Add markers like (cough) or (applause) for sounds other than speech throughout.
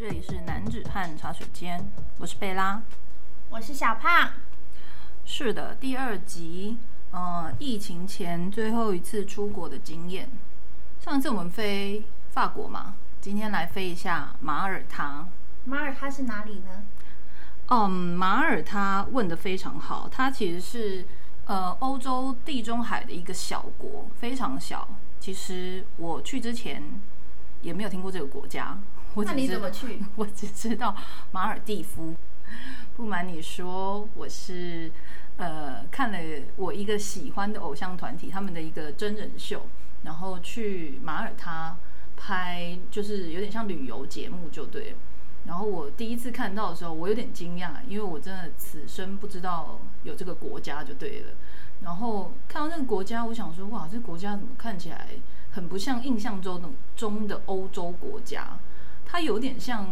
这里是男子汉茶水间，我是贝拉。我是小胖。是的，第二集，呃，疫情前最后一次出国的经验。上一次我们飞法国嘛，今天来飞一下马耳他。马耳他是哪里呢？嗯，马耳他问的非常好，它其实是呃欧洲地中海的一个小国，非常小。其实我去之前也没有听过这个国家，我那你怎么去？(laughs) 我只知道马尔蒂夫。不瞒你说，我是呃看了我一个喜欢的偶像团体他们的一个真人秀，然后去马耳他拍，就是有点像旅游节目就对了。然后我第一次看到的时候，我有点惊讶，因为我真的此生不知道有这个国家就对了。然后看到那个国家，我想说，哇，这个国家怎么看起来很不像印象中的中的欧洲国家？它有点像，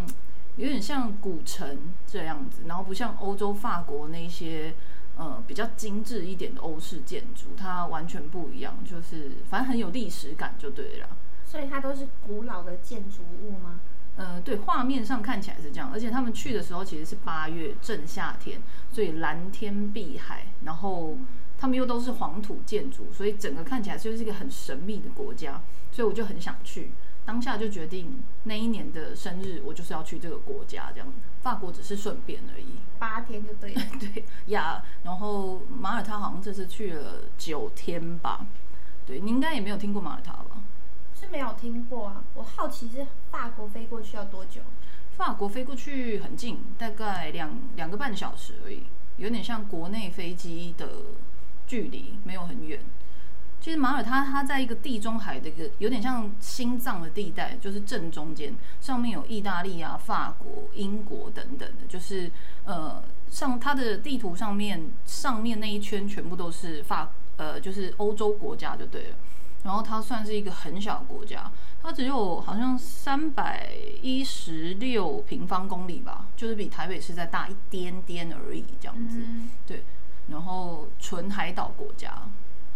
有点像古城这样子，然后不像欧洲法国那些呃比较精致一点的欧式建筑，它完全不一样，就是反正很有历史感就对了。所以它都是古老的建筑物吗？呃，对，画面上看起来是这样，而且他们去的时候其实是八月正夏天，所以蓝天碧海，然后他们又都是黄土建筑，所以整个看起来就是一个很神秘的国家，所以我就很想去，当下就决定那一年的生日我就是要去这个国家，这样，法国只是顺便而已。八天就对了。(laughs) 对呀，然后马耳他好像这次去了九天吧，对你应该也没有听过马耳他吧？是没有听过啊，我好奇是法国飞过去要多久？法国飞过去很近，大概两两个半小时而已，有点像国内飞机的距离，没有很远。其实马耳他它在一个地中海的一个有点像心脏的地带，就是正中间，上面有意大利啊、法国、英国等等的，就是呃上它的地图上面上面那一圈全部都是法呃就是欧洲国家就对了。然后它算是一个很小的国家，它只有好像三百一十六平方公里吧，就是比台北市再大一点点而已，这样子。嗯对，然后纯海岛国家，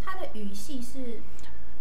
它的语系是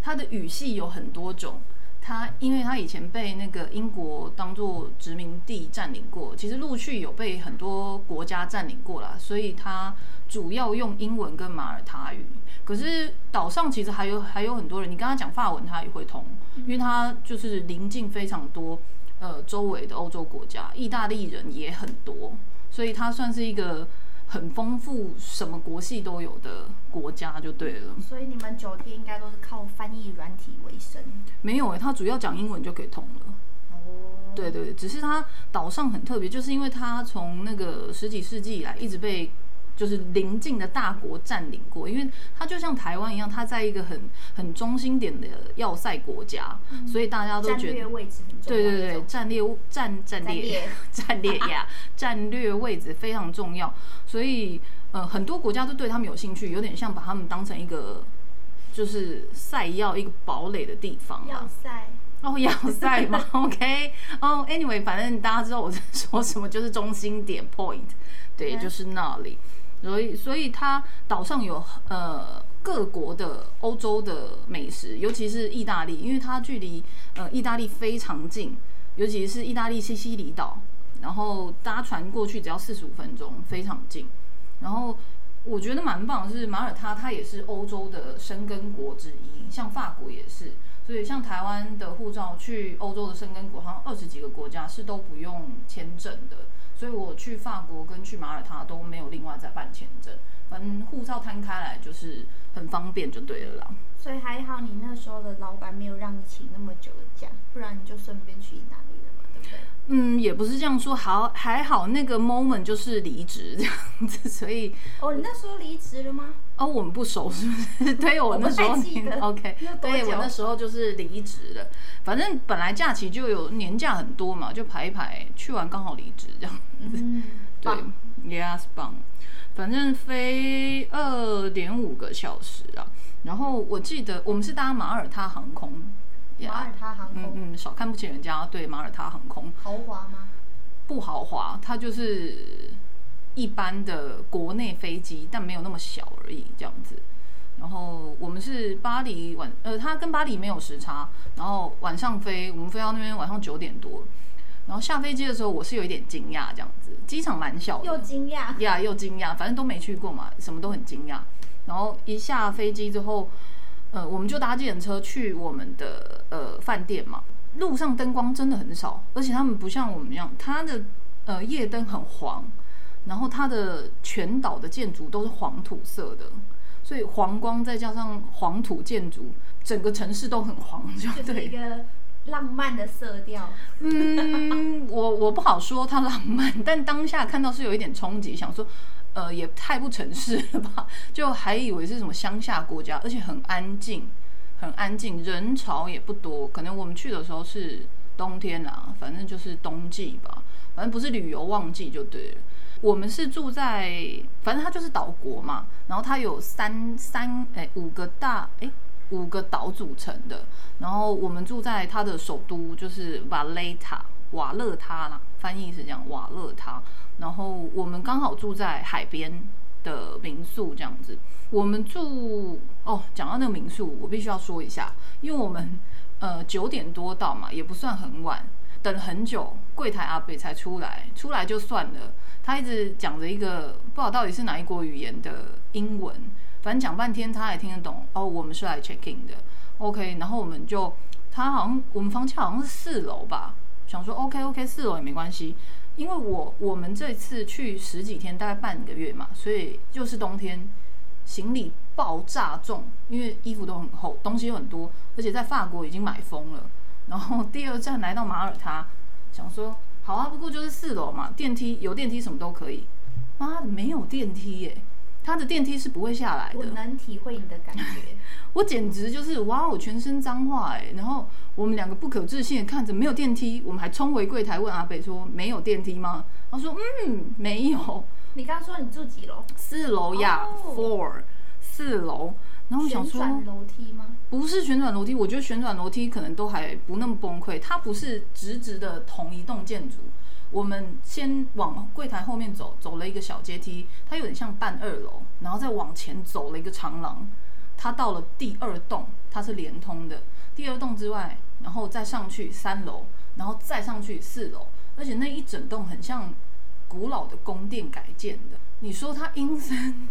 它的语系有很多种。它因为它以前被那个英国当做殖民地占领过，其实陆续有被很多国家占领过啦，所以它主要用英文跟马耳他语。可是岛上其实还有还有很多人，你跟他讲法文，他也会通，因为他就是临近非常多呃周围的欧洲国家，意大利人也很多，所以它算是一个很丰富，什么国系都有的国家就对了。所以你们九天应该都是靠翻译软体为生。没有诶、它主要讲英文就可以通了。哦，对对，只是它岛上很特别，就是因为它从那个十几世纪以来一直被就是邻近的大国占领过，因为它就像台湾一样，它在一个很很中心点的要塞国家，所以大家都觉得。略位置很重要对对对，战略战战略 (laughs) 战略呀，(laughs) 战略位置非常重要，所以呃很多国家都对他们有兴趣，有点像把他们当成一个就是赛要一个堡垒的地方要啊。塞，哦，要塞吗？(laughs) OK，哦、a n y w a y 反正大家知道我在说什么，就是中心点 point，对，嗯就是那里。所以，所以它岛上有呃各国的欧洲的美食，尤其是意大利，因为它距离呃意大利非常近，尤其是意大利西西里岛，然后搭船过去只要四十五分钟，非常近。然后我觉得蛮棒的是马耳他，它也是欧洲的生根国之一，像法国也是。所以像台湾的护照去欧洲的生根国，好像二十几个国家是都不用签证的。所以我去法国跟去马耳他都没有另外再办签证，反正护照摊开来就是很方便就对了啦。所以还好你那时候的老板没有让你请那么久的假，不然你就顺便去意大利了嘛，对不对？嗯，也不是这样说，好还好那个 moment 就是离职这样子，所以哦，你那时候离职了吗？哦我们不熟是不是？(laughs) 对我那时候 OK，对我那时候就是离职了，反正本来假期就有年假很多嘛，就排一排，去完刚好离职这样。嗯，对，Yes，棒。反正飞二点五个小时啊。然后我记得我们是搭马耳他航空，马耳他航空、嗯嗯，少看不起人家。对，马耳他航空豪华吗？不豪华，它就是一般的国内飞机，但没有那么小而已，这样子。然后我们是巴黎晚，呃，它跟巴黎没有时差，然后晚上飞，我们飞到那边晚上九点多，然后下飞机的时候，我是有一点惊讶，这样子，机场蛮小的，又惊讶，呀又惊讶，反正都没去过嘛，什么都很惊讶。然后一下飞机之后，呃，我们就搭计程车去我们的呃饭店嘛。路上灯光真的很少，而且他们不像我们一样，它的呃夜灯很黄，然后它的全岛的建筑都是黄土色的，所以黄光再加上黄土建筑，整个城市都很黄，就就是一对。个浪漫的色调。嗯，我我不好说它浪漫，但当下看到是有一点冲击，想说，呃，也太不城市了吧，就还以为是什么乡下国家，而且很安静，很安静，人潮也不多。可能我们去的时候是冬天啦，反正就是冬季吧，反正不是旅游旺季就对了。我们是住在，反正它就是岛国嘛，然后它有三三哎五个大哎五个岛组成的，然后我们住在它的首都就是瓦雷塔瓦勒他啦，翻译是这样瓦勒他，然后我们刚好住在海边的民宿这样子。我们住哦，讲到那个民宿，我必须要说一下，因为我们呃九点多到嘛，也不算很晚，等很久，柜台阿北才出来，出来就算了。他一直讲着一个不知道到底是哪一国语言的英文，反正讲半天他也听得懂。哦，我们是来 check in 的，OK。然后我们就他好像我们房间好像是四楼吧，想说 OK OK 四楼也没关系，因为我我们这次去十几天，大概半个月嘛，所以又是冬天，行李爆炸重，因为衣服都很厚，东西又很多，而且在法国已经买疯了。然后第二站来到马耳他，想说好啊，不过就是四楼嘛，电梯有电梯什么都可以。妈的，没有电梯耶！它的电梯是不会下来的。我能体会你的感觉。我简直就是哇，哦全身脏话哎！然后我们两个不可置信的看着没有电梯，我们还冲回柜台问阿北说没有电梯吗？他说嗯没有，你刚刚说你住几楼？四楼呀、哦 f o u r 四楼。然后我想说旋转楼梯吗？不是旋转楼梯，我觉得旋转楼梯可能都还不那么崩溃，它不是直直的同一栋建筑。我们先往柜台后面走，走了一个小阶梯，它有点像半二楼，然后再往前走了一个长廊，它到了第二栋，它是连通的。第二栋之外，然后再上去三楼，然后再上去四楼，而且那一整栋很像古老的宫殿改建的。你说它阴森，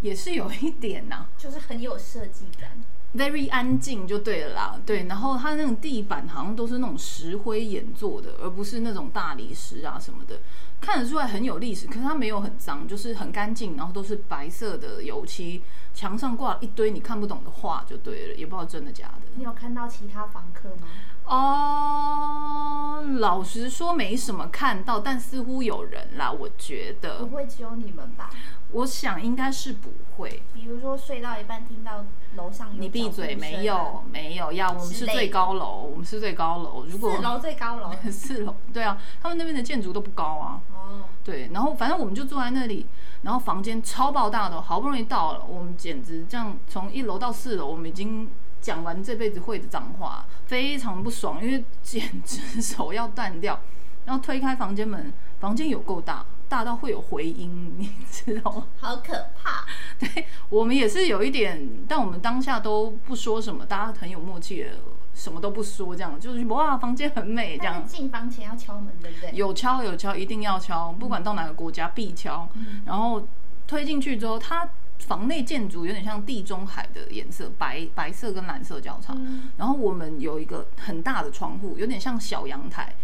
也是有一点呐、就是很有设计感。very 安静就对了啦，对，然后它那种地板好像都是那种石灰岩做的，而不是那种大理石啊什么的，看得出来很有历史，可是它没有很脏，就是很干净，然后都是白色的油漆，墙上挂了一堆你看不懂的画就对了，也不知道真的假的。你有看到其他房客吗？哦，老实说没什么看到，但似乎有人啦，我觉得不得，会只有你们吧？我想应该是不会。比如说睡到一半听到楼上有你闭嘴，没有没有呀，我们是最高楼，我们是最高楼。如果四楼最高楼 (laughs) 四楼，对啊，他们那边的建筑都不高啊。哦，对，然后反正我们就坐在那里，然后房间超爆大的，好不容易到了，我们简直这样从一楼到四楼，我们已经讲完这辈子会的脏话，非常不爽，因为简直手要断掉。然后推开房间门，房间有够大，大到会有回音，你知道吗？好可怕！(laughs) 对我们也是有一点，但我们当下都不说什么，大家很有默契的，什么都不说，这样就是哇，房间很美这样。进房前要敲门，对不对？有敲有敲，一定要敲，不管到哪个国家必敲。然后推进去之后，它房内建筑有点像地中海的颜色，白白色跟蓝色交叉。嗯然后我们有一个很大的窗户，有点像小阳台。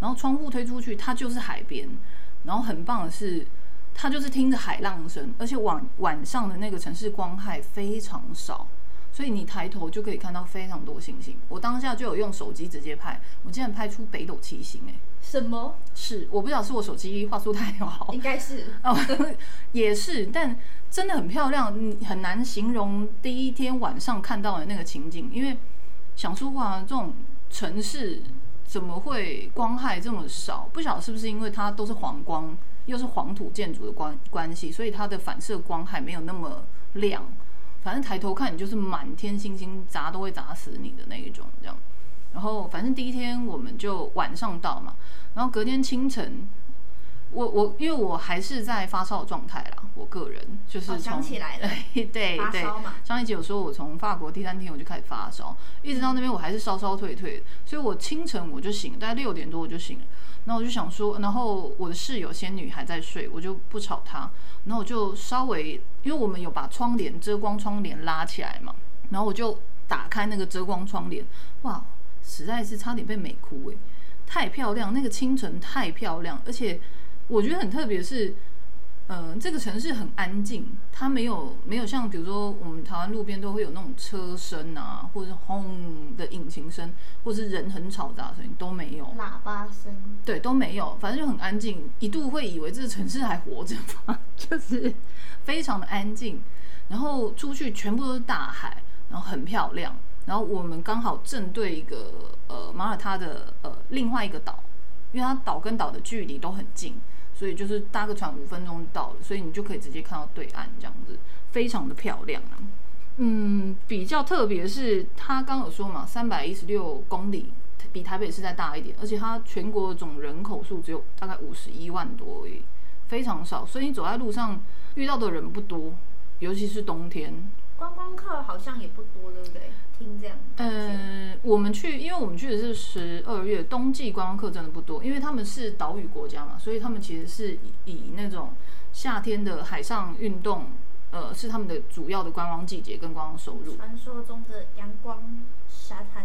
然后窗户推出去，它就是海边。然后很棒的是，它就是听着海浪声，而且晚晚上的那个城市光害非常少，所以你抬头就可以看到非常多星星。我当下就有用手机直接拍，我竟然拍出北斗七星、欸，什么？是我不知道是我手机画素太好应该是 (laughs) 哦，(laughs) 也是，但真的很漂亮，你很难形容第一天晚上看到的那个情景，因为想说哇，这种城市怎么会光害这么少？不晓得是不是因为它都是黄光，又是黄土建筑的关关系，所以它的反射光害没有那么亮。反正抬头看你就是满天星星，砸都会砸死你的那一种，这样。然后反正第一天我们就晚上到嘛，然后隔天清晨我我因为我还是在发烧的状态啦，我个人就是哦从、想起来了。(laughs) 对对对发烧嘛，上一集有说我从法国第三天我就开始发烧，一直到那边我还是烧烧退退的，所以我清晨我就醒了，大概六点多我就醒了，然后我就想说，然后我的室友仙女还在睡，我就不吵她，然后我就稍微，因为我们有把窗帘遮光窗帘拉起来嘛，然后我就打开那个遮光窗帘，哇，实在是差点被美哭诶、太漂亮，那个清晨太漂亮，而且我觉得很特别的是，呃，这个城市很安静，它没有没有像比如说我们台湾路边都会有那种车声啊，或者是轰的引擎声，或是人很吵杂的声音都没有，喇叭声，对，都没有，反正就很安静，一度会以为这个城市还活着吧，(laughs) 就是非常的安静。然后出去全部都是大海，然后很漂亮。然后我们刚好正对一个呃马耳他的呃另外一个岛，因为它岛跟岛的距离都很近，所以就是搭个船五分钟到了，所以你就可以直接看到对岸这样子，非常的漂亮。嗯，比较特别是它刚有说嘛，三百一十六公里，比台北市再大一点，而且它全国总人口数只有大概五十一万多而已，非常少，所以你走在路上遇到的人不多，尤其是冬天。观光客好像也不多，对不对？听这样感觉，呃，我们去，因为我们去的是十二月，冬季观光客真的不多，因为他们是岛屿国家嘛，所以他们其实是以以那种夏天的海上运动，呃，是他们的主要的观光季节跟观光收入。传说中的阳光沙滩，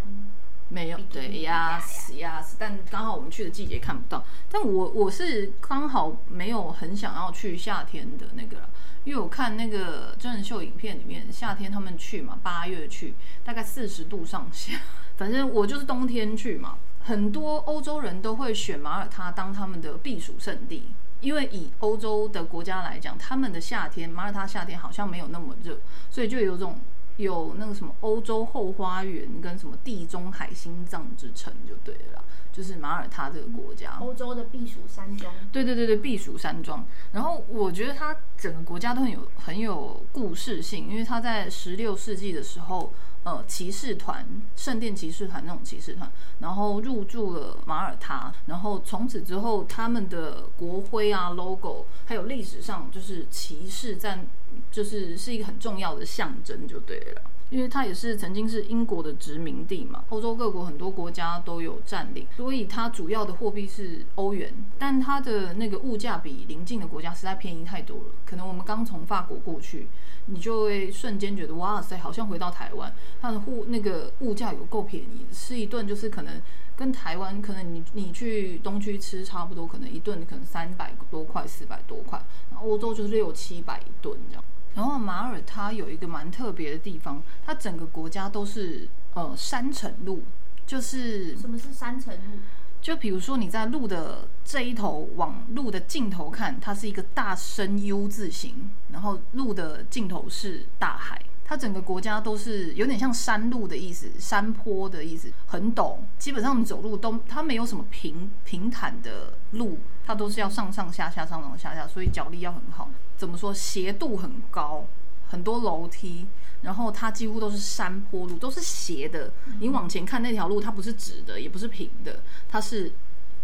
没有，对呀呀，但刚好我们去的季节看不到。但我我是刚好没有很想要去夏天的那个啦，因为我看那个真人秀影片里面，夏天他们去嘛，八月去，大概四十度上下。反正我就是冬天去嘛，很多欧洲人都会选马耳他当他们的避暑胜地。因为以欧洲的国家来讲，他们的夏天，马耳他夏天好像没有那么热，所以就有种有那个什么欧洲后花园跟什么地中海心脏之称就对了啦，就是马耳他这个国家。欧洲的避暑山庄，对对对对，避暑山庄。然后我觉得它整个国家都很有很有故事性，因为它在十六世纪的时候，呃，骑士团、圣殿骑士团那种骑士团，然后入驻了马耳他，然后从此之后，他们的国徽啊、logo，还有历史上就是骑士占，就是是一个很重要的象征，就对了。因为它也是曾经是英国的殖民地嘛，欧洲各国很多国家都有占领，所以它主要的货币是欧元，但它的那个物价比邻近的国家实在便宜太多了。可能我们刚从法国过去，你就会瞬间觉得哇塞，好像回到台湾，它的物那个物价有够便宜，吃一顿就是可能跟台湾可能你你去东区吃差不多，可能一顿可能三百多块、四百多块，然后欧洲就是六七百一顿这样。然后马耳他有一个蛮特别的地方，它整个国家都是呃山城路，就是什么是山城路？就比如说你在路的这一头往路的尽头看，它是一个大深 U 字形，然后路的尽头是大海。它整个国家都是有点像山路的意思，山坡的意思，很陡。基本上你走路都它没有什么平平坦的路，它都是要上上下下、上上下下，所以脚力要很好。怎么说？斜度很高，很多楼梯，然后它几乎都是山坡路，都是斜的。你往前看那条路，它不是直的，也不是平的，它是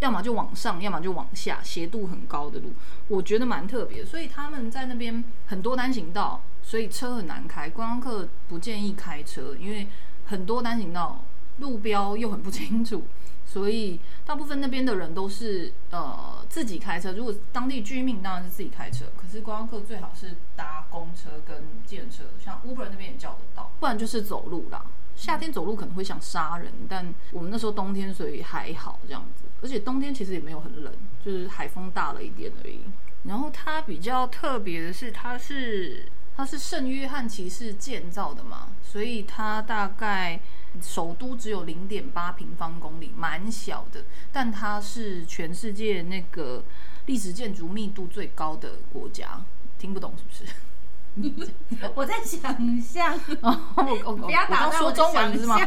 要么就往上，要么就往下，斜度很高的路，我觉得蛮特别。所以他们在那边很多单行道，所以车很难开，观光客不建议开车，因为很多单行道路标又很不清楚。所以大部分那边的人都是呃自己开车，如果当地居民当然是自己开车，可是观光客最好是搭公车跟计程车，像 Uber 那边也叫得到，不然就是走路啦。夏天走路可能会想杀人，但我们那时候冬天所以还好这样子，而且冬天其实也没有很冷，就是海风大了一点而已。然后它比较特别的是，它是它是圣约翰骑士建造的嘛，所以它大概首都只有零点八平方公里，蛮小的，但它是全世界那个历史建筑密度最高的国家。听不懂是不是？(laughs) 我在想象，哦，我我不要打断我的中文是吗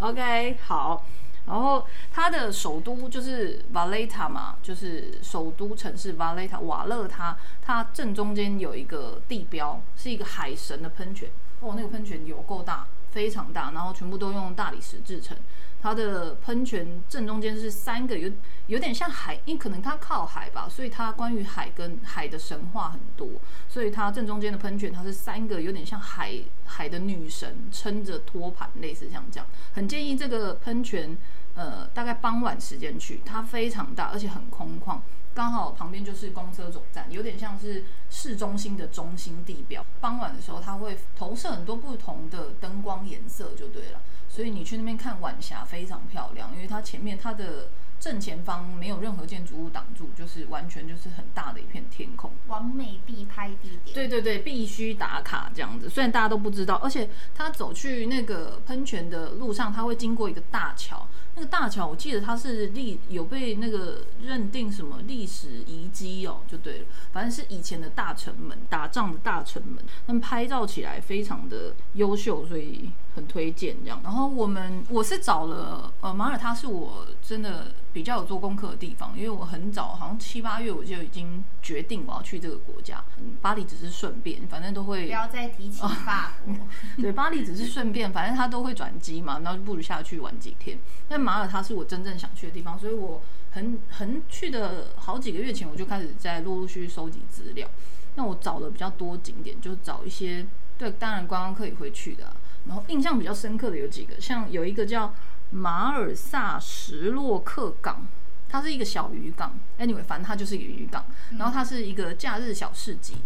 ？OK，好。然后它的首都就是 valeta 嘛，就是首都城市 valeta 瓦勒它，它正中间有一个地标，是一个海神的喷泉。哦，那个喷泉有够大，非常大，然后全部都用大理石制成。它的喷泉正中间是三个，有有点像海，因为可能它靠海吧，所以它关于海跟海的神话很多，所以它正中间的喷泉它是三个，有点像海海的女神撑着托盘，类似像这样。很建议这个喷泉，呃，大概傍晚时间去，它非常大，而且很空旷，刚好旁边就是公车总站，有点像是市中心的中心地标。傍晚的时候，它会投射很多不同的灯光颜色，就对了。所以你去那边看晚霞非常漂亮，因为它前面它的正前方没有任何建筑物挡住，就是完全就是很大的一片天空。完美必拍地点。对对对，必须打卡这样子。虽然大家都不知道，而且他走去那个喷泉的路上，他会经过一个大桥。那个大桥，我记得它是历有被那个认定什么历史遗迹哦，就对了。反正是以前的大城门，打仗的大城门。他们拍照起来非常的优秀，所以很推荐这样。然后我们我是找了呃马耳他，是我真的比较有做功课的地方，因为我很早，好像七八月我就已经决定我要去这个国家。嗯，巴黎只是顺便，反正都会不要再提起法国。(laughs) 对，巴黎只是顺便，反正他都会转机嘛，然后就不如下去玩几天。但马耳他是我真正想去的地方，所以我很很去的好几个月前我就开始在陆陆续续收集资料。那我找的比较多景点，就找一些对，当然观光客也会去的。然后印象比较深刻的有几个，像有一个叫马尔萨什洛克港，它是一个小渔港。Anyway，反正它就是一个渔港，然后它是一个假日小市集，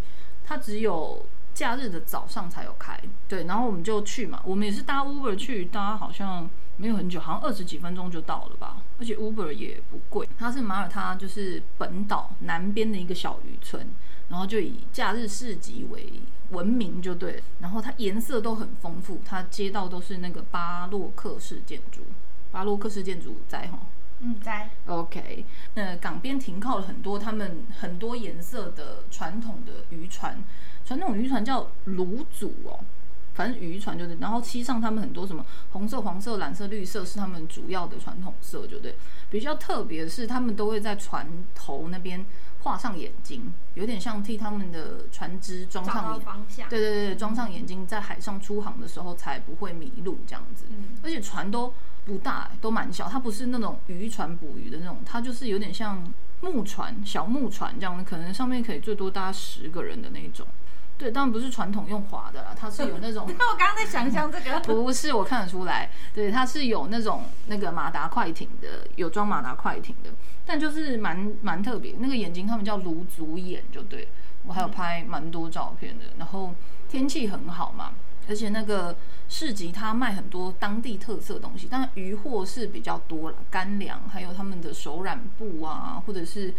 它只有。假日的早上才有开，对，然后我们就去嘛，我们也是搭 Uber 去，搭好像没有很久，好像二十几分钟就到了吧，而且 Uber 也不贵。它是马耳他就是本岛南边的一个小渔村，然后就以假日市集为闻名，就对。然后它颜色都很丰富，它街道都是那个巴洛克式建筑，巴洛克式建筑在哈，嗯，在。OK，那港边停靠了很多他们很多颜色的传统的渔船。传统渔船叫卢祖哦，反正渔船就是，然后漆上他们很多什么红色、黄色、蓝色、绿色是他们主要的传统色，就对。比较特别的是，他们都会在船头那边画上眼睛，有点像替他们的船只装上眼，对对对，装上眼睛，在海上出航的时候才不会迷路这样子。嗯，而且船都不大，都蛮小，它不是那种渔船捕鱼的那种，它就是有点像木船、小木船这样的，可能上面可以最多搭十个人的那种。对，当然不是传统用划的啦，它是有那种。(laughs) 那我刚刚在想象这个。(laughs) 不是，我看得出来，对，它是有那种那个马达快艇的，有装马达快艇的，但就是蛮蛮特别，那个眼睛他们叫卢足眼，就对我还有拍蛮多照片的。然后天气很好嘛，而且那个市集它卖很多当地特色东西，但渔货是比较多了，干粮还有他们的手染布啊，或者是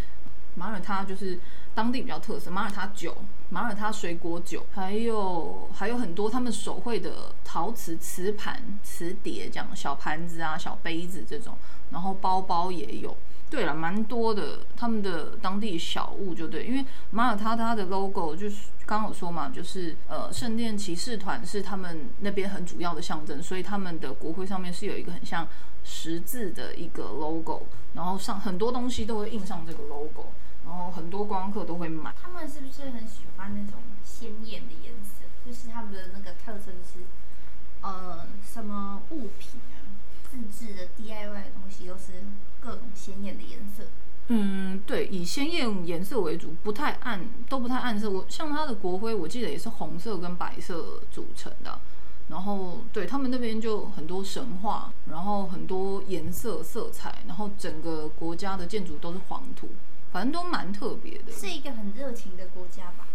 马耳他就是当地比较特色马耳他酒。马耳他水果酒，还有还有很多他们手绘的陶瓷瓷盘、瓷碟，这样小盘子啊、小杯子这种，然后包包也有。对了，蛮多的，他们的当地小物就对，因为马耳他它的 logo 就是刚刚有说嘛，就是呃圣殿骑士团是他们那边很主要的象征，所以他们的国徽上面是有一个很像十字的一个 logo，然后上很多东西都会印上这个 logo。然后很多观光客都会买。他们是不是很喜欢那种鲜艳的颜色？就是他们的那个特征是，呃，什么物品啊，自制的 DIY 的东西都是各种鲜艳的颜色。嗯，对，以鲜艳颜色为主，不太暗，都不太暗色。我像它的国徽，我记得也是红色跟白色组成的。然后对他们那边就很多神话，然后很多颜色色彩，然后整个国家的建筑都是黄土。反正都蛮特别的，是一个很热情的国家吧？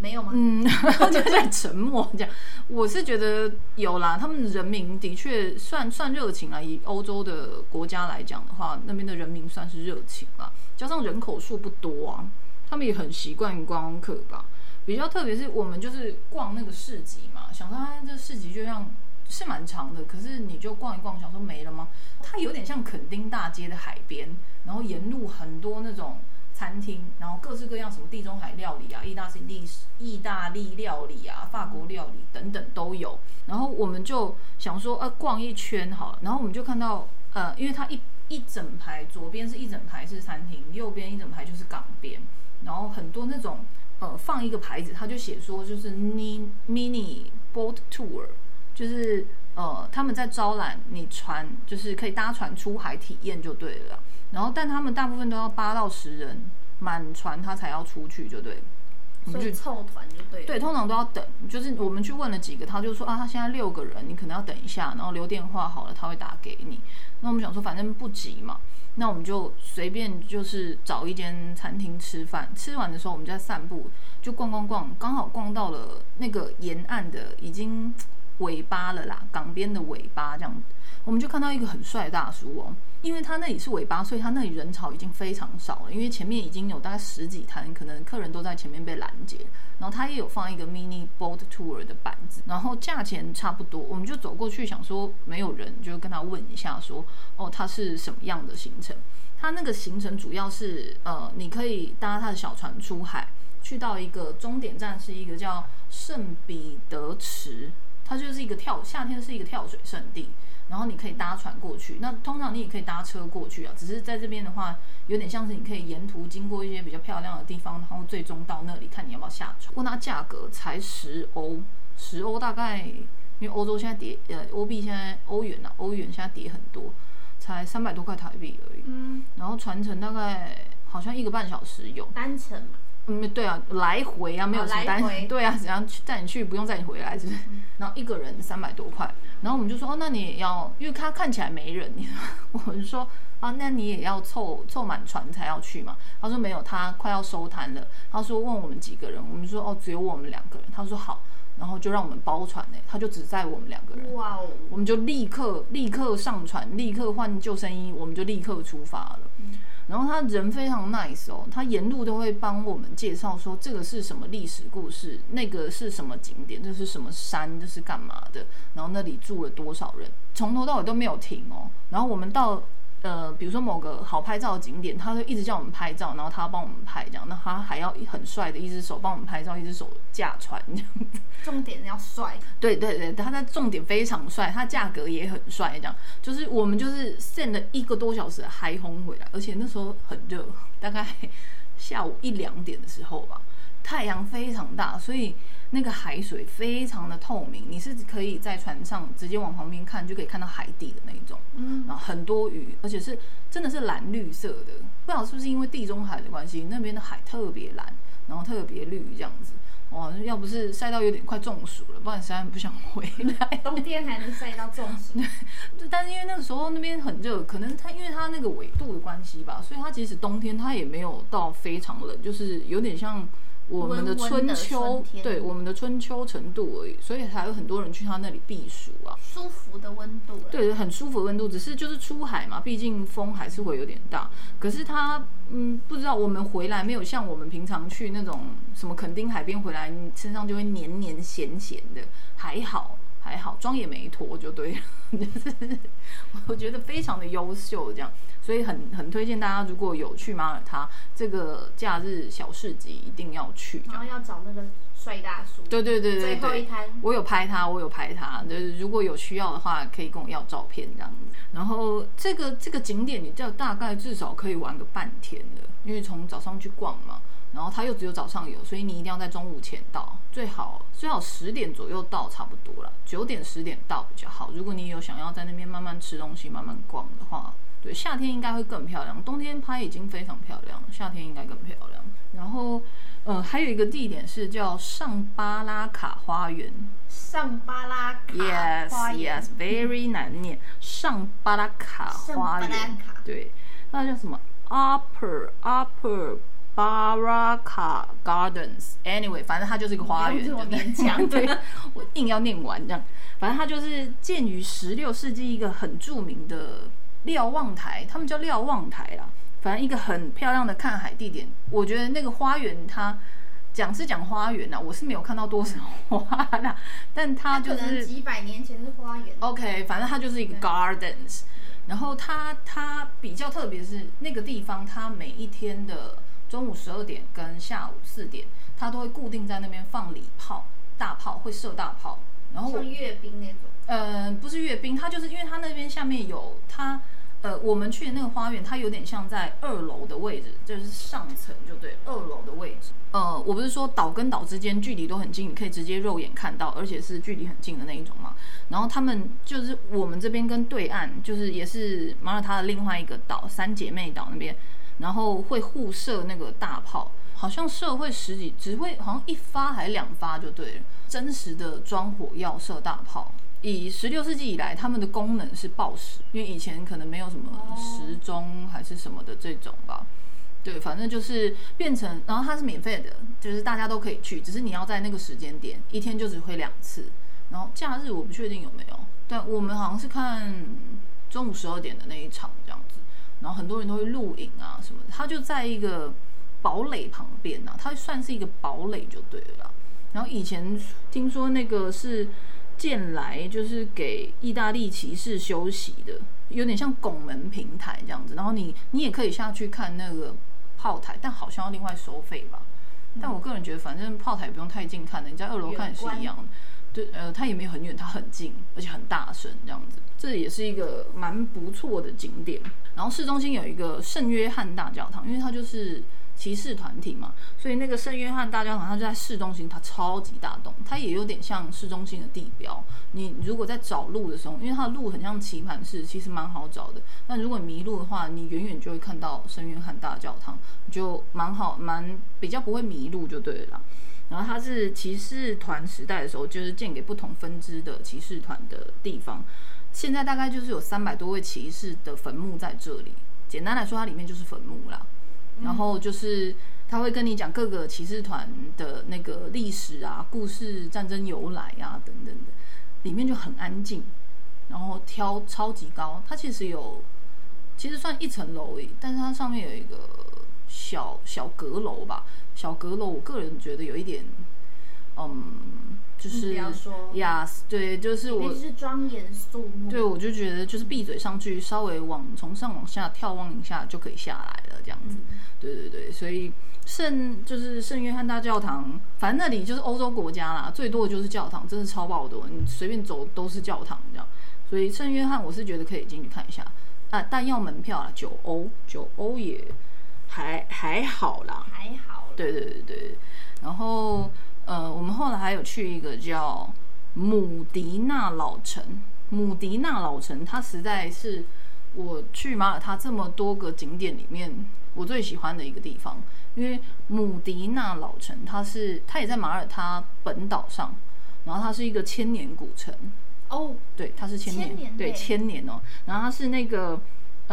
没有吗？嗯，(laughs) 就在沉默这样。我是觉得有啦，他们人民的确算算热情啦。以欧洲的国家来讲的话，那边的人民算是热情啦。加上人口数不多啊，他们也很习惯观光客吧。比较特别是我们就是逛那个市集嘛，想说它这市集就像是蛮长的，可是你就逛一逛，想说没了吗？它有点像垦丁大街的海边，然后沿路很多那种。餐厅，然后各式各样什么地中海料理啊、意大利意大利料理啊、法国料理等等都有。然后我们就想说，呃，逛一圈好了。然后我们就看到，呃，因为它一一整排，左边是一整排是餐厅，右边一整排就是港边。然后很多那种，呃，放一个牌子，他就写说就是 mini mini boat tour，就是呃，他们在招揽你船，就是可以搭船出海体验就对了。然后，但他们大部分都要八到十人满船，他才要出去就对了。我们就所以凑团就对。对，通常都要等。就是我们去问了几个，他就说啊，他现在六个人，你可能要等一下，然后留电话好了，他会打给你。那我们想说，反正不急嘛，那我们就随便就是找一间餐厅吃饭。吃完的时候，我们就在散步，就逛逛逛，刚好逛到了那个沿岸的已经尾巴了啦，港边的尾巴这样。我们就看到一个很帅大叔哦，因为他那里是尾巴，所以他那里人潮已经非常少了。因为前面已经有大概十几摊，可能客人都在前面被拦截。然后他也有放一个 mini boat tour 的板子，然后价钱差不多，我们就走过去想说没有人，就跟他问一下说，哦，他是什么样的行程？他那个行程主要是呃，你可以搭他的小船出海，去到一个终点站是一个叫圣彼得池，它就是一个跳夏天是一个跳水圣地。然后你可以搭船过去，那通常你也可以搭车过去啊。只是在这边的话，有点像是你可以沿途经过一些比较漂亮的地方，然后最终到那里看你要不要下船。问它价格才十欧，十欧大概因为欧洲现在跌，呃，欧币现在欧元啊，欧元现在跌很多，才三百多块台币而已。嗯，然后船程大概好像一个半小时有。单程嘛，嗯，对啊，来回啊，没有哦什么单，对啊，只要去带你去，不用载你回来，就是，然后一个人三百多块，然后我们就说，哦，那你也要，因为他看起来没人，你 (laughs) 我们说，啊，那你也要凑凑满船才要去嘛？他说没有，他快要收摊了，他说问我们几个人，我们说哦，只有我们两个人，他说好，然后就让我们包船呢，他就只载我们两个人，哇哦，我们就立刻立刻上船，立刻换救生衣，我们就立刻出发了。然后他人非常 nice 哦，他沿路都会帮我们介绍说这个是什么历史故事，那个是什么景点，这是什么山，这是干嘛的，然后那里住了多少人，从头到尾都没有停哦。然后我们到呃，比如说某个好拍照的景点，他就一直叫我们拍照，然后他帮我们拍这样，那他还要很帅的一只手帮我们拍照，一只手驾船这样子。重点要帅，对对对，他的重点非常帅，他价格也很帅，这样。就是我们就是 send 了一个多小时的嗨轰回来，而且那时候很热，大概下午一两点的时候吧，太阳非常大，所以那个海水非常的透明，你是可以在船上直接往旁边看，就可以看到海底的那一种，嗯，然后很多鱼，而且是真的是蓝绿色的，不知道是不是因为地中海的关系，那边的海特别蓝，然后特别绿这样子。哇，要不是晒到有点快中暑了，不然实在不想回来。冬天还能晒到中暑，(laughs) 对但是因为那个时候那边很热，可能它因为它那个纬度的关系吧，所以它即使冬天它也没有到非常冷，就是有点像我们的春秋，春对我们的春秋程度而已，所以才有很多人去他那里避暑啊。舒服的温度。对，很舒服的温度，只是就是出海嘛，毕竟风还是会有点大。可是他，嗯，不知道我们回来没有像我们平常去那种什么垦丁海边回来，你身上就会黏黏咸咸的，还好还好，妆也没脱就对了，(laughs) 就是我觉得非常的优秀这样，所以很很推荐大家如果有去马耳他这个假日小市集一定要去。然后要找那个帅大叔，对对对对对，最后一摊我有拍他，我有拍他。就是如果有需要的话，可以跟我要照片这样子。然后这个这个景点，你就大概至少可以玩个半天的，因为从早上去逛嘛，然后它又只有早上有，所以你一定要在中午前到，最好最好十点左右到差不多了，九点十点到比较好。如果你有想要在那边慢慢吃东西、慢慢逛的话，对，夏天应该会更漂亮，冬天拍已经非常漂亮了，夏天应该更漂亮。然后，呃，还有一个地点是叫上巴拉卡花园。上巴拉卡 Yes, 花园 yes, very 难念。上巴拉卡花园卡，对，那叫什么？Upper Upper Baraka Gardens。Anyway，反正它就是一个花园，就对勉强对，(laughs) 我硬要念完这样。反正它就是建于十六世纪一个很著名的瞭望台，他们叫瞭望台啦。反正一个很漂亮的看海地点，我觉得那个花园它讲是讲花园呐，我是没有看到多少花啦，但它就可能是几百年前是花园，OK，反正它就是一个 gardens。然后它它比较特别是那个地方，它每一天的中午十二点跟下午四点，它都会固定在那边放礼炮，大炮会射大炮。然后像阅兵那种，呃，不是阅兵，它就是因为它那边下面有它，呃，我们去的那个花园，它有点像在二楼的位置，就是上层就对，二楼的位置。呃，我不是说岛跟岛之间距离都很近，你可以直接肉眼看到，而且是距离很近的那一种嘛。然后他们就是我们这边跟对岸，就是也是马耳他的另外一个岛三姐妹岛那边，然后会互射那个大炮，好像射会十几，只会好像一发还是两发就对了。真实的装火药射大炮，以十六世纪以来，他们的功能是报时，因为以前可能没有什么时钟还是什么的这种吧。对，反正就是变成，然后它是免费的，就是大家都可以去，只是你要在那个时间点，一天就只会两次。然后假日我不确定有没有，但我们好像是看中午十二点的那一场这样。然后很多人都会录影啊什么的，它就在一个堡垒旁边呐，它算是一个堡垒就对了。然后以前听说那个是建来就是给意大利骑士休息的，有点像拱门平台这样子。然后你你也可以下去看那个。炮台，但好像要另外收费吧。但我个人觉得，反正炮台不用太近看的，你在二楼看也是一样的。对，呃，它也没有很远，它很近，而且很大声这样子。这也是一个蛮不错的景点。然后市中心有一个圣约翰大教堂，因为它就是。骑士团体嘛，所以那个圣约翰大教堂，它就在市中心，它超级大栋，它也有点像市中心的地标。你如果在找路的时候，因为它的路很像棋盘式，其实蛮好找的。但如果迷路的话，你远远就会看到圣约翰大教堂，就蛮好，蛮比较不会迷路就对了。然后它是骑士团时代的时候，就是建给不同分支的骑士团的地方。现在大概就是有三百多位骑士的坟墓在这里。简单来说，它里面就是坟墓啦。然后就是他会跟你讲各个骑士团的那个历史啊、故事、战争由来啊等等的，里面就很安静，然后挑超级高，它其实有，其实算一层楼，但是它上面有一个小小阁楼吧，小阁楼，我个人觉得有一点，嗯。就是呀，对，就是我是庄严肃穆。对，我就觉得就是闭嘴上去，稍微往从上往下眺望一下就可以下来了，这样子。对对对，所以圣就是圣约翰大教堂，反正那里就是欧洲国家啦，最多的就是教堂，真的超爆多，你随便走都是教堂这样。所以圣约翰我是觉得可以进去看一下，啊，但要门票啊，九欧，九欧也还还好啦，还好。对对对对，然后。呃，我们后来还有去一个叫姆迪纳老城。姆迪纳老城，它实在是我去马耳他这么多个景点里面我最喜欢的一个地方。因为姆迪纳老城，它是它也在马耳他本岛上，然后它是一个千年古城。哦，对，它是千年，对，千年哦。然后它是那个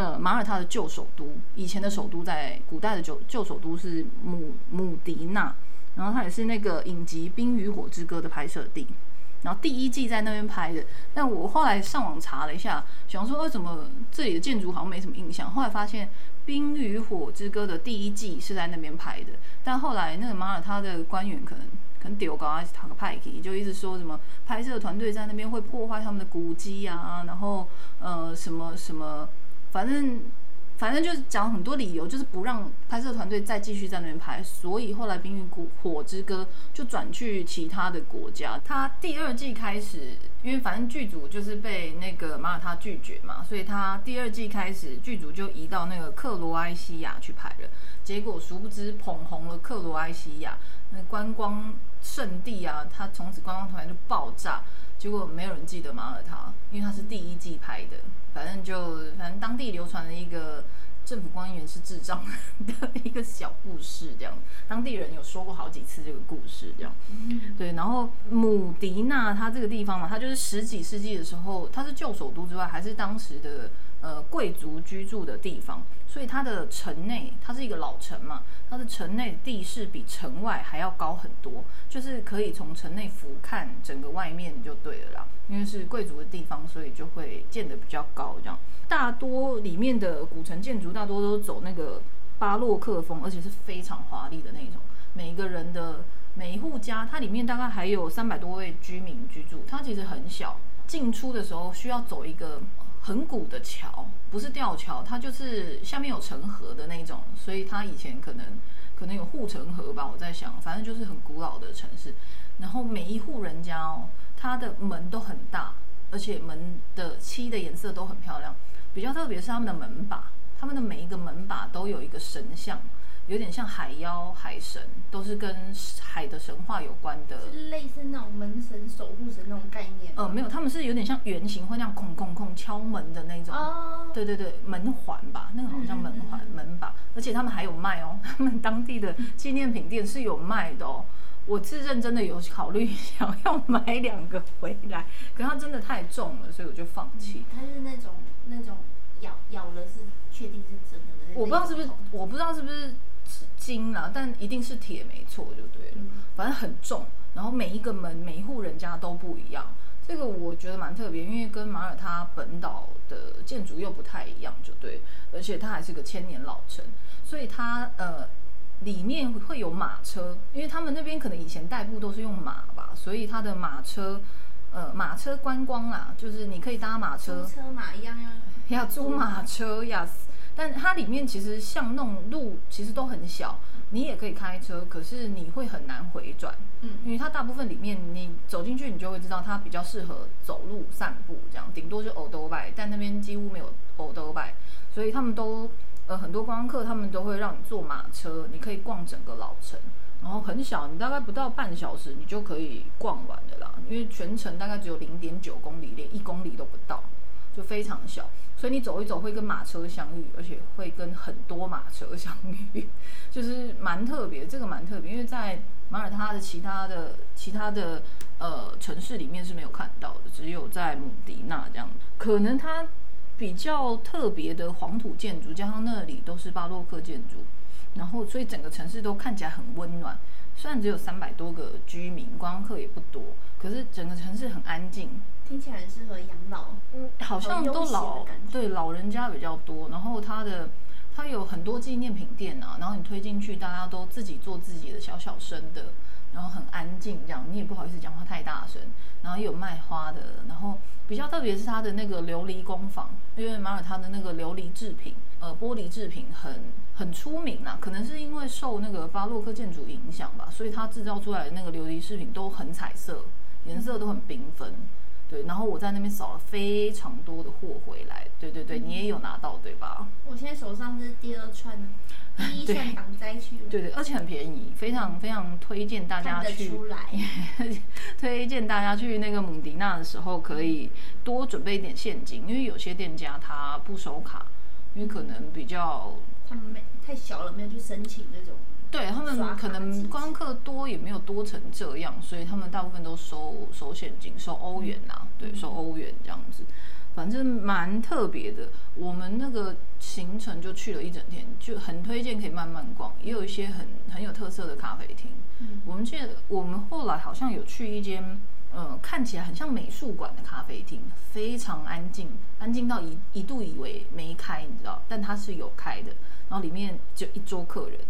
呃马耳他的旧首都，以前的首都在古代的旧旧首都是姆姆迪纳。然后它也是那个影集《冰与火之歌》的拍摄地，然后第一季在那边拍的。但我后来上网查了一下，想说为什么这里的建筑好像没什么印象。后来发现《冰与火之歌》的第一季是在那边拍的，但后来那个马耳他的官员可能可能丢高还是塔个派克，就一直说什么拍摄团队在那边会破坏他们的古迹啊，然后呃什么什么，反正。反正就是讲很多理由，就是不让拍摄团队再继续在那边拍，所以后来《冰与火之歌》就转去其他的国家。他第二季开始，因为反正剧组就是被那个马耳他拒绝嘛，所以他第二季开始剧组就移到那个克罗埃西亚去拍了。结果殊不知捧红了克罗埃西亚，那观光圣地啊，它从此观光团就爆炸。结果没有人记得马耳他，因为它是第一季拍的。反正就反正当地流传的一个政府官员是智障的一个小故事，这样当地人有说过好几次这个故事，这样对。然后姆迪纳它这个地方嘛，它就是十几世纪的时候，它是旧首都之外，还是当时的呃贵族居住的地方，所以它的城内它是一个老城嘛，它的城内地势比城外还要高很多，就是可以从城内俯瞰整个外面就对了啦。因为是贵族的地方，所以就会建得比较高。这样，大多里面的古城建筑大多都走那个巴洛克风，而且是非常华丽的那种。每一个人的每一户家，它里面大概还有三百多位居民居住。它其实很小，进出的时候需要走一个很古的桥，不是吊桥，它就是下面有城河的那种。所以它以前可能可能有护城河吧，我在想，反正就是很古老的城市。然后每一户人家哦。它的门都很大，而且门的漆的颜色都很漂亮。比较特别是他们的门把，他们的每一个门把都有一个神像，有点像海妖、海神，都是跟海的神话有关的。是类似那种门神、守护神那种概念。呃，没有，他们是有点像圆形，会那样空空空敲门的那种。哦，对对对，门环吧，那个好像门环、门把，而且他们还有卖哦，(laughs) 他们当地的纪念品店是有卖的哦。我是认真的有考虑想要买两个回来，可它真的太重了，所以我就放弃。它是那种那种咬咬了是确定是真的的。我不知道是不是，我不知道是不是金啦，但一定是铁没错就对了。反正很重，然后每一个门每一户人家都不一样。这个我觉得蛮特别，因为跟马耳他本岛的建筑又不太一样，就对，而且它还是个千年老城，所以它呃里面会有马车，因为他们那边可能以前代步都是用马吧，所以它的马车呃马车观光啦，就是你可以搭马车，车马一样要要租马车呀，但它里面其实像那种路其实都很小，你也可以开车，可是你会很难回转。嗯因为它大部分里面你走进去，你就会知道它比较适合走路散步这样，顶多就欧兜拜，但那边几乎没有欧兜拜，所以他们都呃很多观光客他们都会让你坐马车，你可以逛整个老城，然后很小，你大概不到半小时你就可以逛完的啦，因为全程大概只有零点九公里，连一公里都不到，就非常小，所以你走一走会跟马车相遇，而且会跟很多马车相遇，(laughs) 就是蛮特别，这个蛮特别，因为在马耳他的其他的其他的呃城市里面是没有看到的，只有在姆迪纳这样。可能它比较特别的黄土建筑，加上那里都是巴洛克建筑，然后所以整个城市都看起来很温暖。虽然只有三百多个居民，观光客也不多，可是整个城市很安静，听起来很适合养老。嗯，好像都老对老人家比较多，然后它的它有很多纪念品店啊，然后你推进去，大家都自己做自己的小小声的，然后很安静，这样你也不好意思讲话太大声，然后也有卖花的，然后比较特别是它的那个琉璃工坊，因为马耳他的那个琉璃制品，呃，玻璃制品很很出名啊，可能是因为受那个巴洛克建筑影响吧，所以它制造出来的那个琉璃饰品都很彩色，颜色都很缤纷。对，然后我在那边扫了非常多的货回来，对对对，你也有拿到对吧？我现在手上是第二串，第一串挡灾区了，对对，而且很便宜，非常非常推荐大家去，出来。(laughs) 推荐大家去那个蒙迪纳的时候，可以多准备一点现金，因为有些店家他不收卡，因为可能比较他们没太小了，没有去申请那种。对他们可能观光客多也没有多成这样，所以他们大部分都收收现金，收欧元呐、对，收欧元这样子，反正蛮特别的。我们那个行程就去了一整天，就很推荐可以慢慢逛，也有一些很很有特色的咖啡厅。嗯我们记得我们后来好像有去一间，呃，看起来很像美术馆的咖啡厅，非常安静，安静到一一度以为没开，你知道，但它是有开的，然后里面就一桌客人，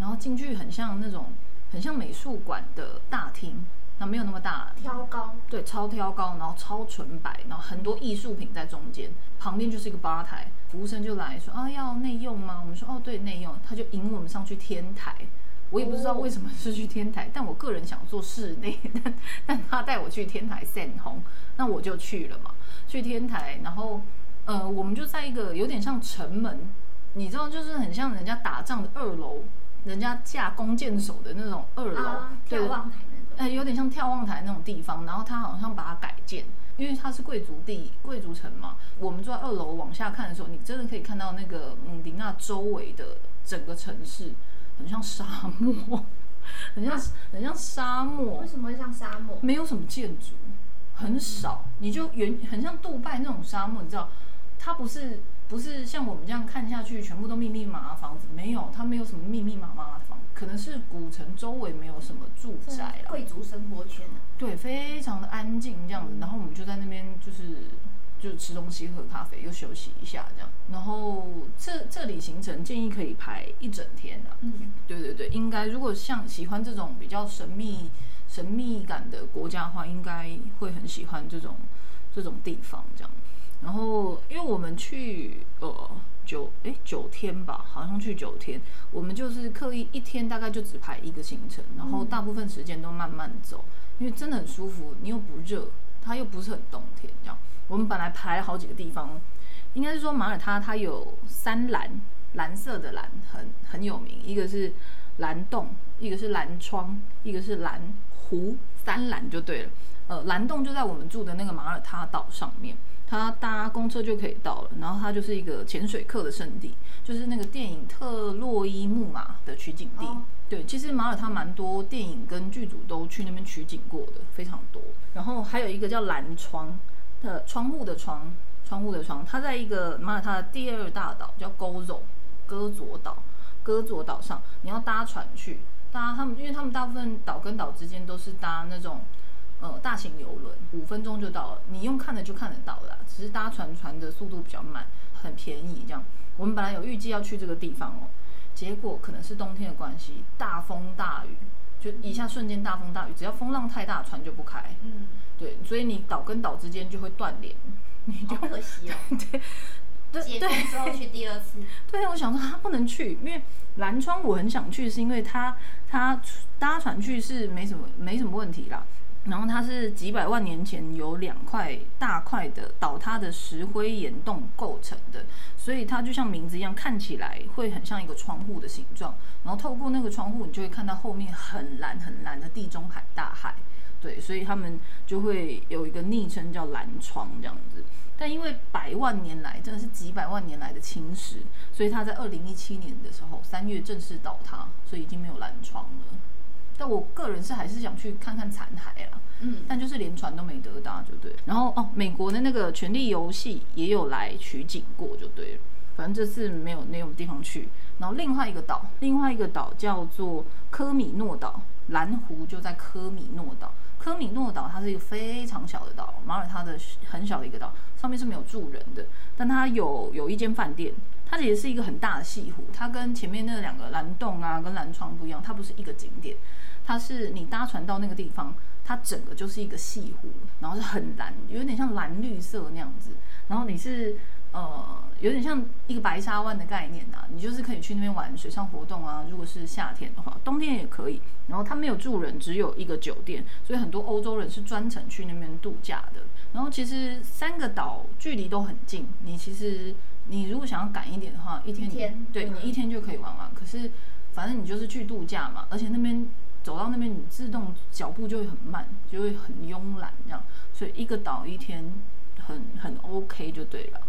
然后进去很像那种很像美术馆的大厅，那没有那么大，挑高，对，超挑高，然后超纯白，然后很多艺术品在中间，旁边就是一个吧台，服务生就来说啊要内用吗？我们说哦对内用，他就引我们上去天台。我也不知道为什么是去天台，但我个人想做室内，但但他带我去天台散红，那我就去了嘛。去天台，然后呃，我们就在一个有点像城门，你知道，就是很像人家打仗的二楼，人家架弓箭手的那种二楼，啊，对眺望台那种。呃，有点像眺望台那种地方，然后他好像把它改建，因为它是贵族地、贵族城嘛。我们坐在二楼往下看的时候，你真的可以看到那个姆迪纳周围的整个城市，很像沙漠，(laughs) 很像很像沙漠为，什么会像沙漠？没有什么建筑，很少，你就原很像杜拜那种沙漠，你知道，它不是不是像我们这样看下去全部都密密麻麻房子，没有，它没有什么密密麻麻的房子，可能是古城周围没有什么住宅啦，贵族生活圈啊。对，非常的安静这样子，然后我们就在那边就是就吃东西、喝咖啡，又休息一下这样。然后这这里行程建议可以排一整天的、嗯，对对对，应该如果像喜欢这种比较神秘神秘感的国家的话，应该会很喜欢这种这种地方这样。然后因为我们去呃九诶九天吧，好像去九天，我们就是刻意一天大概就只排一个行程，然后大部分时间都慢慢走，因为真的很舒服，你又不热，它又不是很冬天这样。我们本来排了好几个地方，应该是说马耳他它有三蓝，蓝色的蓝很很有名，一个是蓝洞，一个是蓝窗，一个是蓝湖，三蓝就对了。呃，蓝洞就在我们住的那个马耳他岛上面，它搭公车就可以到了。然后它就是一个潜水客的圣地，就是那个电影《特洛伊木马》的取景地。对，其实马耳他蛮多电影跟剧组都去那边取景过的，非常多。然后还有一个叫蓝窗的窗户的窗，窗户的窗，它在一个马耳他的第二大岛叫 Gozo 戈佐岛，戈佐岛上，你要搭船去，搭他们，因为他们大部分岛跟岛之间都是搭那种。呃，大型游轮五分钟就到了，你用看的就看得到了，只是搭船船的速度比较慢，很便宜这样。我们本来有预计要去这个地方哦，结果可能是冬天的关系，大风大雨，就一下瞬间大风大雨，只要风浪太大，船就不开。嗯，对，所以你岛跟岛之间就会断联，你就可惜哦。(laughs) 对，解封之后去第二次。对，我想说他不能去，因为蓝窗我很想去，是因为他他搭船去是没什么没什么问题啦。然后它是几百万年前由两块大块的倒塌的石灰岩洞构成的，所以它就像名字一样，看起来会很像一个窗户的形状。然后透过那个窗户，你就会看到后面很蓝很蓝的地中海大海。对，所以他们就会有一个昵称叫蓝窗这样子。但因为百万年来真的是几百万年来的侵蚀，所以它在二零一七年的时候三月正式倒塌，所以已经没有蓝窗了。但我个人是还是想去看看残骸啦，嗯，但就是连船都没得搭就对。然后哦，美国的那个《权力游戏》也有来取景过就对了，反正这次没有那种地方去。然后另外一个岛，另外一个岛叫做科米诺岛，蓝湖就在科米诺岛。科米诺岛它是一个非常小的岛，马耳他的很小的一个岛，上面是没有住人的，但它有有一间饭店。它也是一个很大的西湖，它跟前面那两个蓝洞啊、跟蓝窗不一样，它不是一个景点。它是你搭船到那个地方，它整个就是一个西湖，然后是很蓝，有点像蓝绿色那样子。然后你是呃，有点像一个白沙湾的概念呐，你就是可以去那边玩水上活动啊。如果是夏天的话，冬天也可以。然后它没有住人，只有一个酒店，所以很多欧洲人是专程去那边度假的。然后其实三个岛距离都很近，你其实你如果想要赶一点的话，一天对你一天就可以玩完。可是反正你就是去度假嘛，而且那边。走到那边，你自动脚步就会很慢，就会很慵懒这样，所以一个岛一天很很 OK 就对了。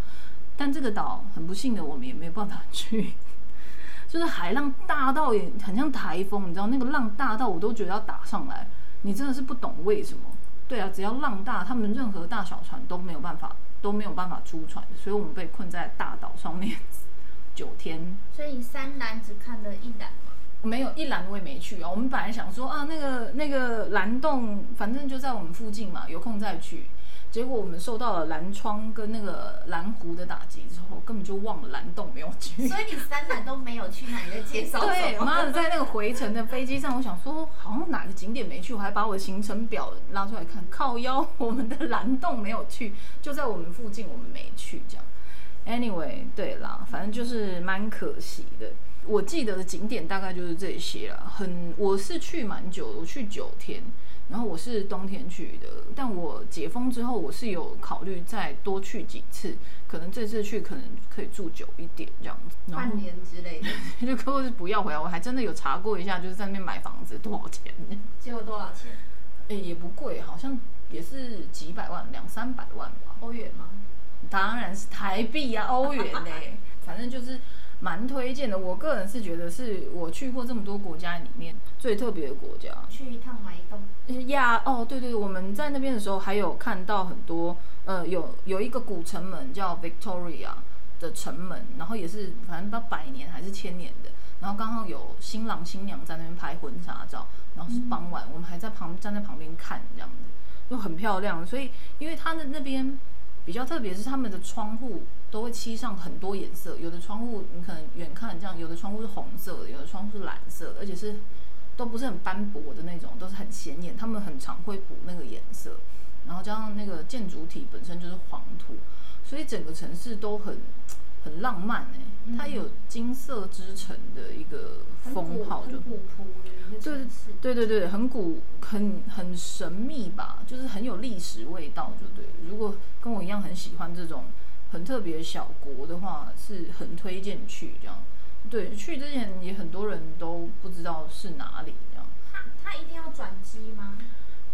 但这个岛很不幸的，我们也没有办法去，(laughs) 就是海浪大到也很像台风，你知道那个浪大到我都觉得要打上来，你真的是不懂为什么。对啊，只要浪大，他们任何大小船都没有办法都没有办法出船，所以我们被困在大岛上面九天。所以三栏只看了一蓝。没有一栏我也没去啊。我们本来想说啊，那个那个蓝洞，反正就在我们附近嘛，有空再去。结果我们受到了蓝窗跟那个蓝湖的打击之后，根本就忘了蓝洞没有去。所以你三蓝都没有去，那你在介绍对，妈的，在那个回程的飞机上，我想说好像哪个景点没去，我还把我的行程表拉出来看，靠腰，我们的蓝洞没有去，就在我们附近，我们没去这样。Anyway，对啦，反正就是蛮可惜的。我记得的景点大概就是这些了。很，我是去蛮久，我去九天，然后我是冬天去的。但我解封之后，我是有考虑再多去几次，可能这次去可能可以住久一点这样子，半年之类的。(laughs) 就客户是不要回来，我还真的有查过一下，就是在那边买房子多少钱？(laughs) 结果多少钱？哎，也不贵，好像也是几百万，两三百万吧。欧元吗？当然是台币啊，欧元呢。反正就是。蛮推荐的，我个人是觉得是我去过这么多国家里面最特别的国家。去一趟买一栋。呀，哦，对对，我们在那边的时候还有看到很多，呃，有有一个古城门叫 Victoria 的城门，然后也是反正到百年还是千年的，然后刚好有新郎新娘在那边拍婚纱照，然后是傍晚，我们还在旁站在旁边看这样子，就很漂亮。所以因为它的那边。比较特别是他们的窗户都会漆上很多颜色，有的窗户你可能远看这样，有的窗户是红色的，有的窗户是蓝色的，而且是都不是很斑驳的那种，都是很显眼。他们很常会补那个颜色，然后加上那个建筑体本身就是黄土，所以整个城市都很很浪漫哎，它有金色之城的一个封号，就对对对对，很古很很神秘吧，就是很有历史味道，就对。如果跟我一样很喜欢这种很特别小国的话，是很推荐去这样。对，去之前也很多人都不知道是哪里这样。他他一定要转机吗？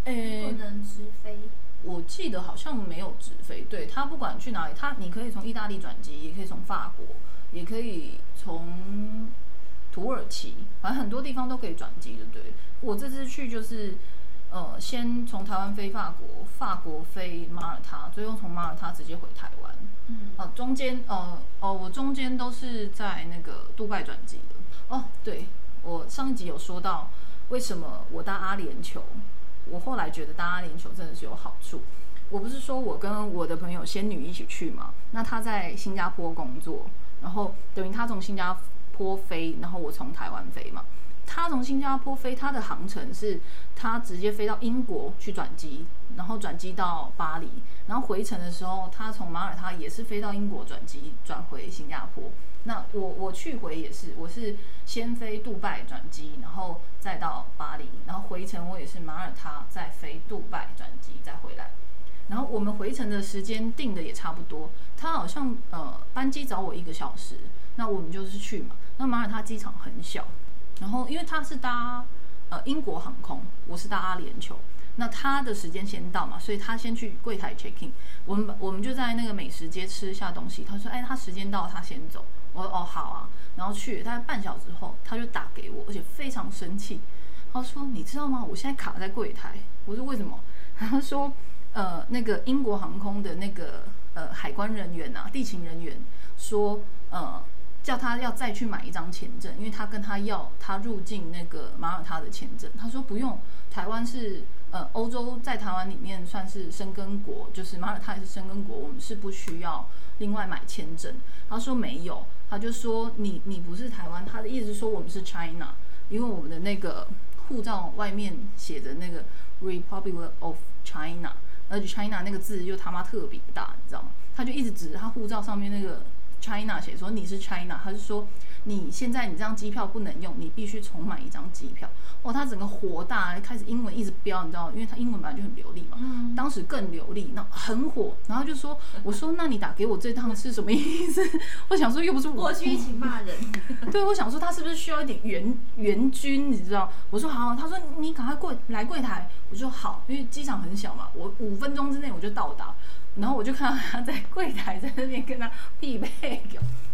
诶、不能直飞。我记得好像没有直飞，对他不管去哪里，他你可以从意大利转机，也可以从法国，也可以从土耳其，反正很多地方都可以转机，对不对？我这次去就是，呃，先从台湾飞法国，法国飞马耳他，最后从马耳他直接回台湾。嗯，哦，中间呃哦，我中间都是在那个杜拜转机的。哦，对，我上一集有说到为什么我搭阿联酋，我后来觉得搭阿联酋真的是有好处。我不是说我跟我的朋友仙女一起去嘛？那她在新加坡工作，然后等于她从新加坡飞，然后我从台湾飞嘛。他从新加坡飞，他的航程是他直接飞到英国去转机，然后转机到巴黎，然后回程的时候，他从马耳他也是飞到英国转机，转回新加坡。那我我去回也是，我是先飞杜拜转机，然后再到巴黎，然后回程我也是马耳他再飞杜拜转机再回来。然后我们回程的时间定的也差不多，他好像呃班机找我一个小时，那我们就是去嘛。那马耳他机场很小，然后因为他是搭呃英国航空，我是搭阿联酋，那他的时间先到嘛，所以他先去柜台 check in，我们我们就在那个美食街吃一下东西。他说，哎，他时间到，他先走。我说，哦，好啊。然后去大概半小时后，他就打给我，而且非常生气。他说，你知道吗？我现在卡在柜台。我说为什么？他说。呃，那个英国航空的那个呃海关人员啊，地勤人员说，呃，叫他要再去买一张签证，因为他跟他要他入境那个马耳他的签证。他说不用，台湾是呃欧洲在台湾里面算是生根国，就是马耳他也是生根国，我们是不需要另外买签证。他说没有，他就说你你不是台湾，他的意思是说我们是 China，因为我们的那个护照外面写着那个 Republic of China。而且 China 那个字就他妈特别大，你知道吗？他就一直指着他护照上面那个 China 写说你是 China，他就说你现在你这张机票不能用，你必须重买一张机票。哇，他整个火大，开始英文一直飙，你知道吗？因为他英文本来就很流利嘛，嗯当时更流利，那很火。然后就说，我说那你打给我这趟是什么意思？(laughs) 我想说又不是我过去一起骂人。(laughs) 对，我想说他是不是需要一点援援军，你知道？我说好，他说你赶快过来柜台，我说好，因为机场很小嘛，我五分钟之内我就到达。然后我就看到他在柜台在那边跟他匹配，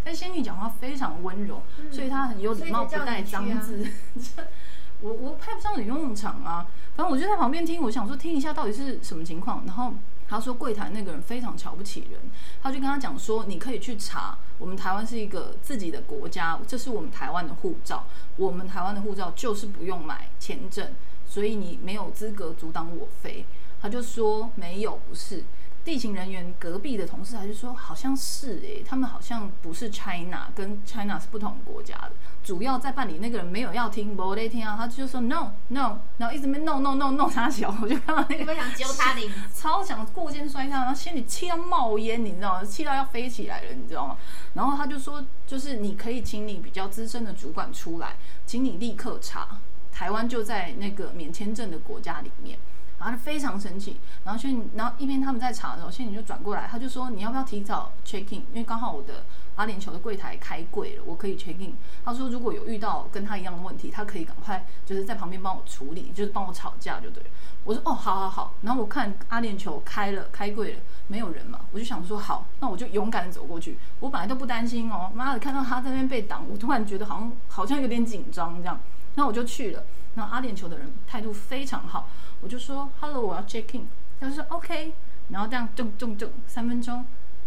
但仙女讲话非常温柔，所以她很有礼貌，不带脏字。(laughs) 我我派不上你用场啊，反正我就在旁边听，我想说听一下到底是什么情况。然后他说柜台那个人非常瞧不起人，他就跟他讲说，你可以去查，我们台湾是一个自己的国家，这是我们台湾的护照，我们台湾的护照就是不用买签证，所以你没有资格阻挡我飞。他就说没有，不是。地勤人员隔壁的同事还是说好像是诶、他们好像不是 China，跟 China 是不同国家的。主要在办理那个人没有要听，不得听啊，他就说 no no，然后一直没 no no no no 他小，我就看到那个你们想揪他领？超想过肩摔他，然后心里气到冒烟，你知道吗？气到要飞起来了，你知道吗？然后他就说，就是你可以请你比较资深的主管出来，请你立刻查，台湾就在那个免签证的国家里面。然后他非常生气，然后轩，然后一边他们在查的时候，仙女就转过来，他就说你要不要提早 check in？因为刚好我的阿联酋的柜台开柜了，我可以 check in。他说如果有遇到跟他一样的问题，他可以赶快就是在旁边帮我处理，就是帮我吵架就对了。我说哦，好好好。然后我看阿联酋开了开柜了，没有人嘛，我就想说好，那我就勇敢的走过去。我本来都不担心哦，妈的，看到他在那边被挡，我突然觉得好像好像有点紧张这样。那我就去了。那阿联酋的人态度非常好，我就说 Hello，我要 check in。他就说 OK，然后这样咚咚咚，三分钟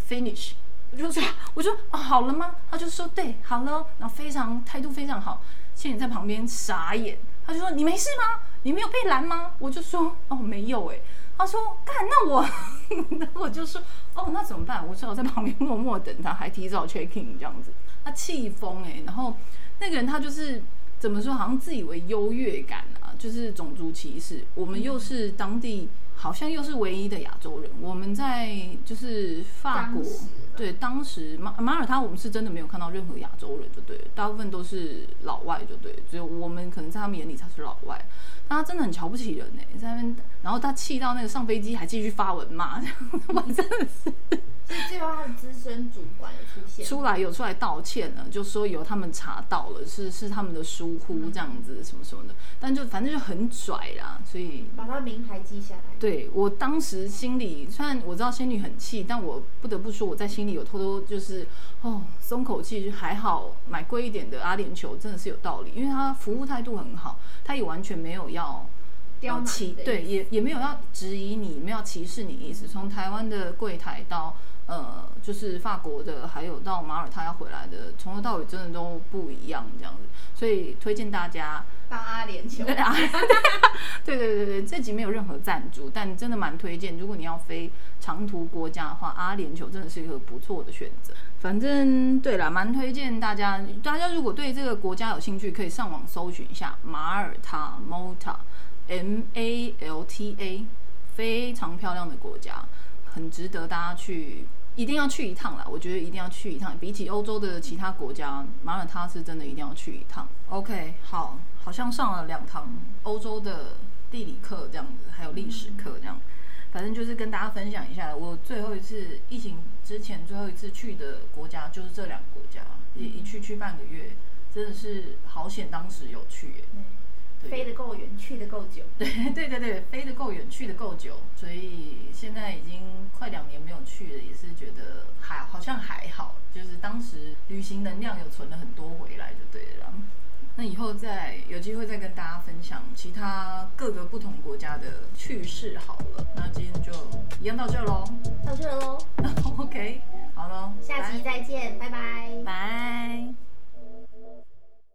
finish。我就说我说哦好了吗？他就说对，好了。然后非常态度非常好，倩倩在旁边傻眼，他就说你没事吗？你没有被拦吗？我就说哦没有哎。他说干那我，(laughs) 那我就说哦那怎么办？我只好在旁边默默等他，还提早 check in 这样子。他气疯哎，然后那个人他就是。怎么说？好像自以为优越感啊，就是种族歧视。我们又是当地，好像又是唯一的亚洲人。我们在就是法国，对，当时马马耳他，我们是真的没有看到任何亚洲人，就对了，大部分都是老外，就对，只有我们可能在他们眼里才是老外。但他真的很瞧不起人呢，在那边，然后他气到那个上飞机还继续发文骂，(laughs) 我真的是。所以最后他的资深主管有出现，出来有出来道歉了，就说有他们查到了，是是他们的疏忽这样子什么什么的，但就反正就很拽啦，所以把他名牌记下来。对我当时心里，虽然我知道仙女很气，但我不得不说我在心里有偷偷就是哦松口气，还好买贵一点的阿联酋真的是有道理，因为他服务态度很好，他也完全没有要。刁难对，也也没有要质疑你，没有歧视你意思。从台湾的柜台到呃，就是法国的，还有到马耳他要回来的，从头到尾真的都不一样这样子。所以推荐大家，巴阿联酋 (laughs) 对，啊，对对对对，这集没有任何赞助，但真的蛮推荐。如果你要飞长途国家的话，阿联酋真的是一个不错的选择。反正对了，蛮推荐大家。大家如果对这个国家有兴趣，可以上网搜寻一下马耳他 （Malta）。M A L T A，非常漂亮的国家，很值得大家去，一定要去一趟啦。我觉得一定要去一趟，比起欧洲的其他国家，马耳他是真的一定要去一趟。OK，好，好像上了两堂欧洲的地理课这样子，还有历史课这样。反正就是跟大家分享一下，我最后一次疫情之前最后一次去的国家就是这两个国家，也一去去半个月，真的是好险，当时有去耶。对飞得够远，去得够久。(laughs) 对对对对，飞得够远，去得够久，所以现在已经快两年没有去了，也是觉得还好像还好，就是当时旅行能量有存了很多回来就对了啦。那以后再有机会再跟大家分享其他各个不同国家的趣事好了。那今天就一样到这喽。到这喽，(laughs) OK，好喽，下期再见，拜拜。拜。